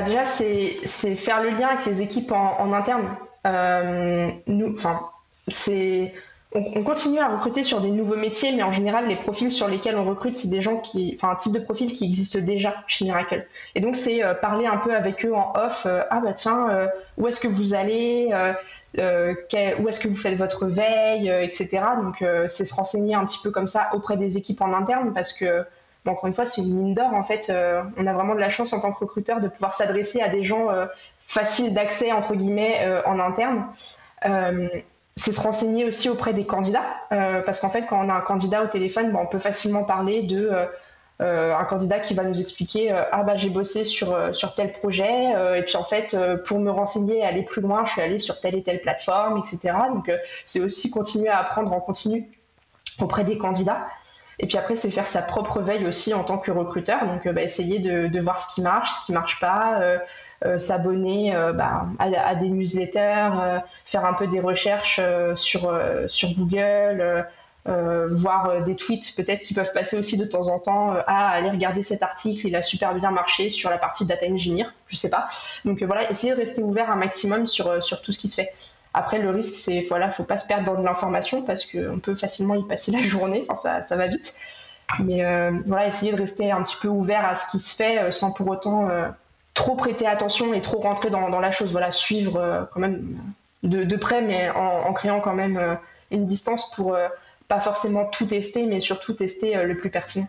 bah Déjà, c'est faire le lien avec les équipes en, interne. nous, enfin, c'est on, continue à recruter sur des nouveaux métiers, mais en général, les profils sur lesquels on recrute, c'est des gens qui, enfin, un type de profil qui existe déjà chez Miracle. Et donc, c'est euh, parler un peu avec eux en off. Euh, ah bah tiens, euh, où est-ce que vous allez Où est-ce que vous faites votre veille, etc. Donc, c'est se renseigner un petit peu comme ça auprès des équipes en interne, parce que encore une fois, c'est une mine d'or. En fait, on a vraiment de la chance en tant que recruteur de pouvoir s'adresser à des gens faciles d'accès entre guillemets en interne c'est se renseigner aussi auprès des candidats, euh, parce qu'en fait, quand on a un candidat au téléphone, on peut facilement parler de euh, euh, un candidat qui va nous expliquer ah bah j'ai bossé sur sur tel projet et puis en fait pour me renseigner et aller plus loin, je suis allé sur telle et telle plateforme, etc. Donc c'est aussi continuer à apprendre en continu auprès des candidats. Et puis après, c'est faire sa propre veille aussi en tant que recruteur. Donc, bah, essayer de, voir ce qui marche, ce qui marche pas, euh, s'abonner euh, bah, à, des newsletters, euh, faire un peu des recherches sur, Google. voir des tweets peut-être qui peuvent passer aussi de temps en temps à aller regarder cet article, il a super bien marché sur la partie data engineer, je sais pas. Donc voilà, essayer de rester ouvert un maximum sur tout ce qui se fait. Après, le risque, c'est voilà, faut pas se perdre dans de l'information parce qu'on peut facilement y passer la journée, enfin, ça, ça va vite. Mais voilà, essayer de rester un petit peu ouvert à ce qui se fait sans pour autant trop prêter attention et trop rentrer dans, la chose. Voilà, suivre euh, quand même de, près, mais en, créant quand même euh, une distance pour euh, pas forcément tout tester, mais surtout tester le plus pertinent.